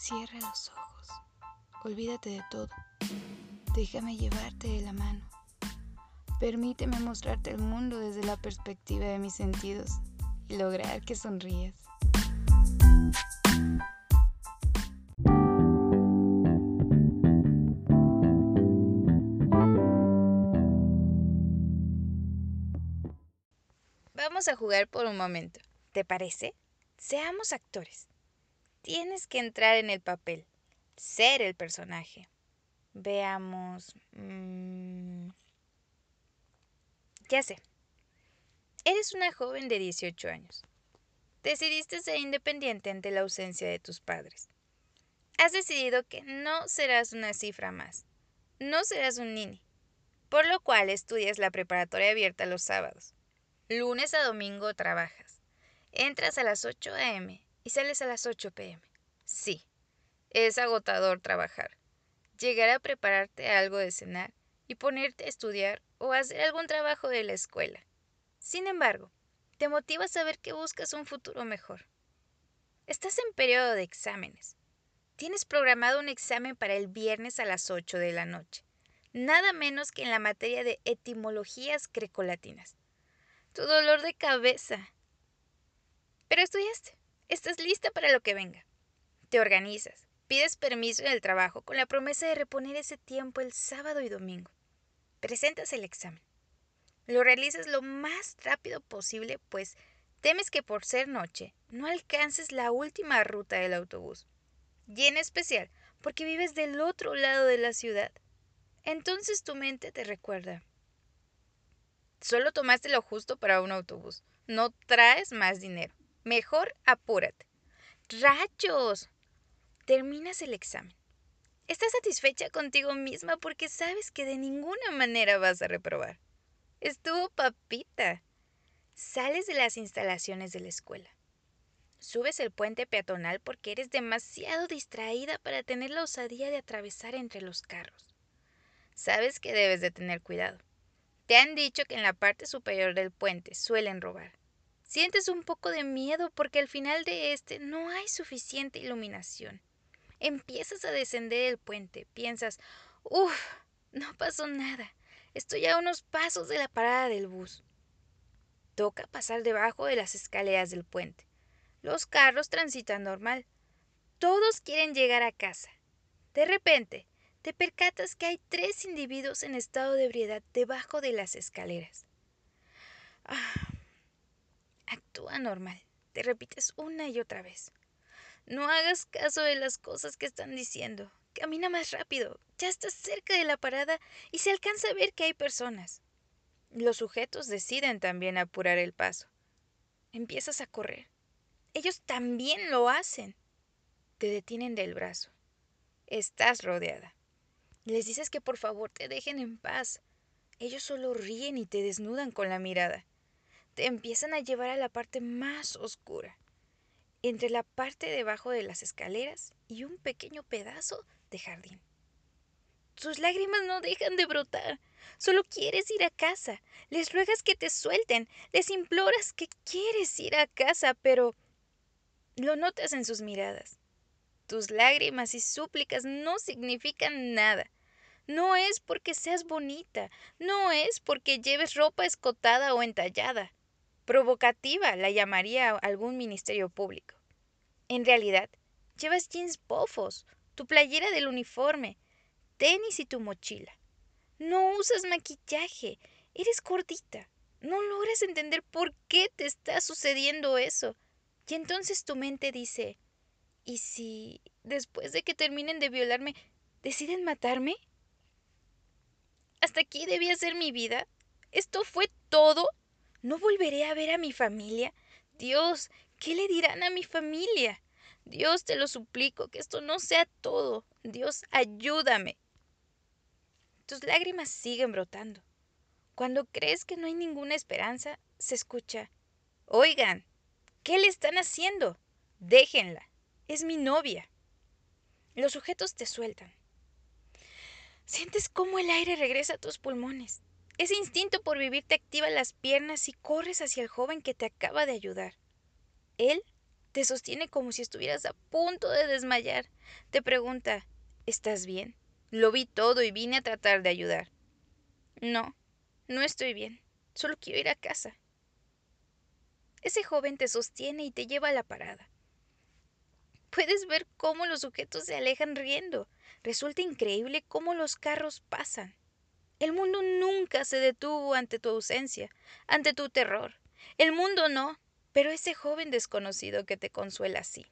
Cierra los ojos. Olvídate de todo. Déjame llevarte de la mano. Permíteme mostrarte el mundo desde la perspectiva de mis sentidos y lograr que sonrías. Vamos a jugar por un momento. ¿Te parece? Seamos actores. Tienes que entrar en el papel, ser el personaje. Veamos. Mm, ya sé. Eres una joven de 18 años. Decidiste ser independiente ante la ausencia de tus padres. Has decidido que no serás una cifra más. No serás un nini. Por lo cual estudias la preparatoria abierta los sábados. Lunes a domingo trabajas. Entras a las 8 a.m. y sales a las 8 p.m. Sí, es agotador trabajar. Llegar a prepararte algo de cenar y ponerte a estudiar o hacer algún trabajo de la escuela. Sin embargo, te motiva a saber que buscas un futuro mejor. Estás en periodo de exámenes. Tienes programado un examen para el viernes a las 8 de la noche, nada menos que en la materia de etimologías grecolatinas. Tu dolor de cabeza. Pero estudiaste. Estás lista para lo que venga. Te organizas. Pides permiso en el trabajo con la promesa de reponer ese tiempo el sábado y domingo. Presentas el examen. Lo realizas lo más rápido posible, pues temes que por ser noche no alcances la última ruta del autobús. Y en especial porque vives del otro lado de la ciudad. Entonces tu mente te recuerda, Solo tomaste lo justo para un autobús. No traes más dinero. Mejor apúrate. ¡Rayos! Terminas el examen. Estás satisfecha contigo misma porque sabes que de ninguna manera vas a reprobar. Estuvo papita. Sales de las instalaciones de la escuela. Subes el puente peatonal porque eres demasiado distraída para tener la osadía de atravesar entre los carros. Sabes que debes de tener cuidado. Te han dicho que en la parte superior del puente suelen robar. Sientes un poco de miedo porque al final de este no hay suficiente iluminación. Empiezas a descender el puente, piensas, uff, no pasó nada. Estoy a unos pasos de la parada del bus. Toca pasar debajo de las escaleras del puente. Los carros transitan normal. Todos quieren llegar a casa. De repente, te percatas que hay tres individuos en estado de ebriedad debajo de las escaleras. Ah, actúa normal, te repites una y otra vez. No hagas caso de las cosas que están diciendo. Camina más rápido, ya estás cerca de la parada y se alcanza a ver que hay personas. Los sujetos deciden también apurar el paso. Empiezas a correr. Ellos también lo hacen. Te detienen del brazo. Estás rodeada. Les dices que por favor te dejen en paz. Ellos solo ríen y te desnudan con la mirada. Te empiezan a llevar a la parte más oscura, entre la parte debajo de las escaleras y un pequeño pedazo de jardín. Tus lágrimas no dejan de brotar. Solo quieres ir a casa. Les ruegas que te suelten. Les imploras que quieres ir a casa, pero lo notas en sus miradas. Tus lágrimas y súplicas no significan nada. No es porque seas bonita, no es porque lleves ropa escotada o entallada. Provocativa la llamaría algún ministerio público. En realidad, llevas jeans bofos, tu playera del uniforme, tenis y tu mochila. No usas maquillaje, eres gordita. No logras entender por qué te está sucediendo eso. Y entonces tu mente dice, ¿Y si, después de que terminen de violarme, deciden matarme? ¿Hasta aquí debía ser mi vida? ¿Esto fue todo? ¿No volveré a ver a mi familia? Dios, ¿qué le dirán a mi familia? Dios, te lo suplico, que esto no sea todo. Dios, ayúdame. Tus lágrimas siguen brotando. Cuando crees que no hay ninguna esperanza, se escucha. Oigan, ¿qué le están haciendo? Déjenla. Es mi novia. Los sujetos te sueltan. Sientes cómo el aire regresa a tus pulmones. Ese instinto por vivir te activa las piernas y corres hacia el joven que te acaba de ayudar. Él Te sostiene como si estuvieras a punto de desmayar. Te pregunta, ¿estás bien? Lo vi todo y vine a tratar de ayudar. No, no estoy bien. Solo quiero ir a casa. Ese joven te sostiene y te lleva a la parada. Puedes ver cómo los sujetos se alejan riendo. Resulta increíble cómo los carros pasan. El mundo nunca se detuvo ante tu ausencia, ante tu terror. El mundo no, pero ese joven desconocido que te consuela sí.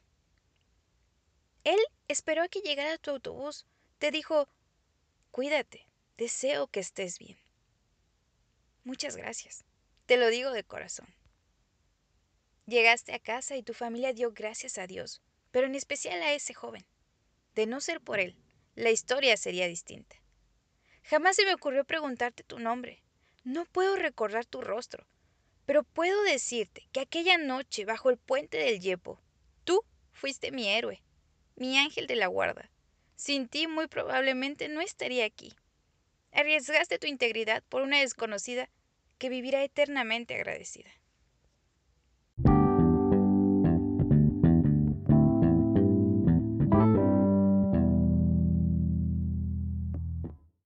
Él esperó a que llegara tu autobús. Te dijo, cuídate, deseo que estés bien. Muchas gracias. Te lo digo de corazón. Llegaste a casa y tu familia dio gracias a Dios, pero en especial a ese joven. De no ser por él, la historia sería distinta. Jamás se me ocurrió preguntarte tu nombre. No puedo recordar tu rostro, pero puedo decirte que aquella noche bajo el puente del Yepo, tú fuiste mi héroe, mi ángel de la guarda. Sin ti muy probablemente no estaría aquí. Arriesgaste tu integridad por una desconocida que vivirá eternamente agradecida.